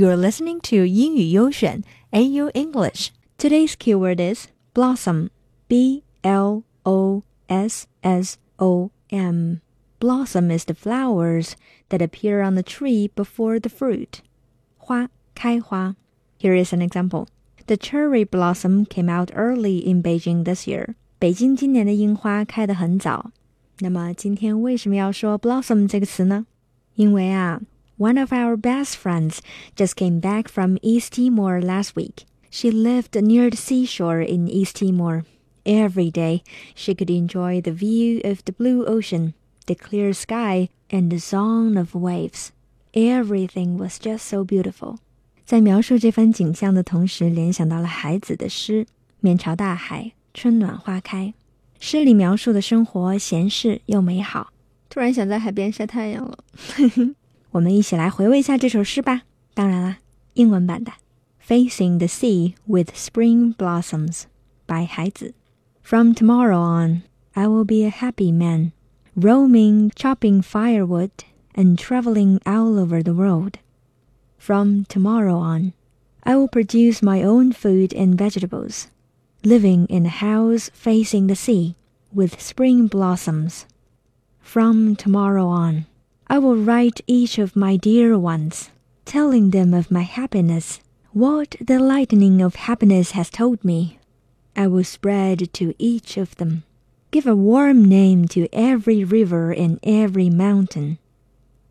You're listening to 英语优选 AU English. Today's keyword is blossom. B L O S S O M. Blossom is the flowers that appear on the tree before the fruit. 花开花. Here is an example. The cherry blossom came out early in Beijing this year. 北京今年的樱花开得很早。那么今天为什么要说 blossom 这个词呢？因为啊。 one of our best friends, just came back from East Timor last week. She lived near the seashore in East Timor. Every day, she could enjoy the view of the blue ocean, the clear sky, and the song of waves. Everything was just so beautiful. 在描述这番景象的同时，联想到了海子的诗《面朝大海，春暖花开》。诗里描述的生活闲适又美好。突然想在海边晒太阳了。我们一起来回味一下这首诗吧。当然啦，英文版的《Facing the Sea with Spring Blossoms》by 海子。From tomorrow on, I will be a happy man, roaming, chopping firewood, and traveling all over the world. From tomorrow on, I will produce my own food and vegetables, living in a house facing the sea with spring blossoms. From tomorrow on, I will write each of my dear ones, telling them of my happiness, what the lightning of happiness has told me. I will spread to each of them, give a warm name to every river and every mountain.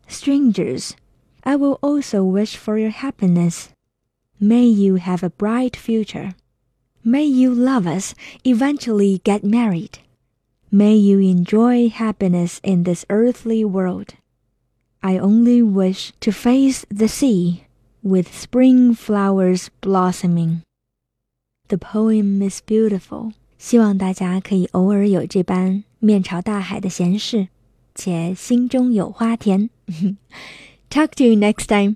Strangers, I will also wish for your happiness. May you have a bright future. May you love us, eventually get married. May you enjoy happiness in this earthly world. I only wish to face the sea with spring flowers blossoming. The poem is beautiful. 希望大家可以偶尔有这般面朝大海的闲适，且心中有花田。Talk to you next time.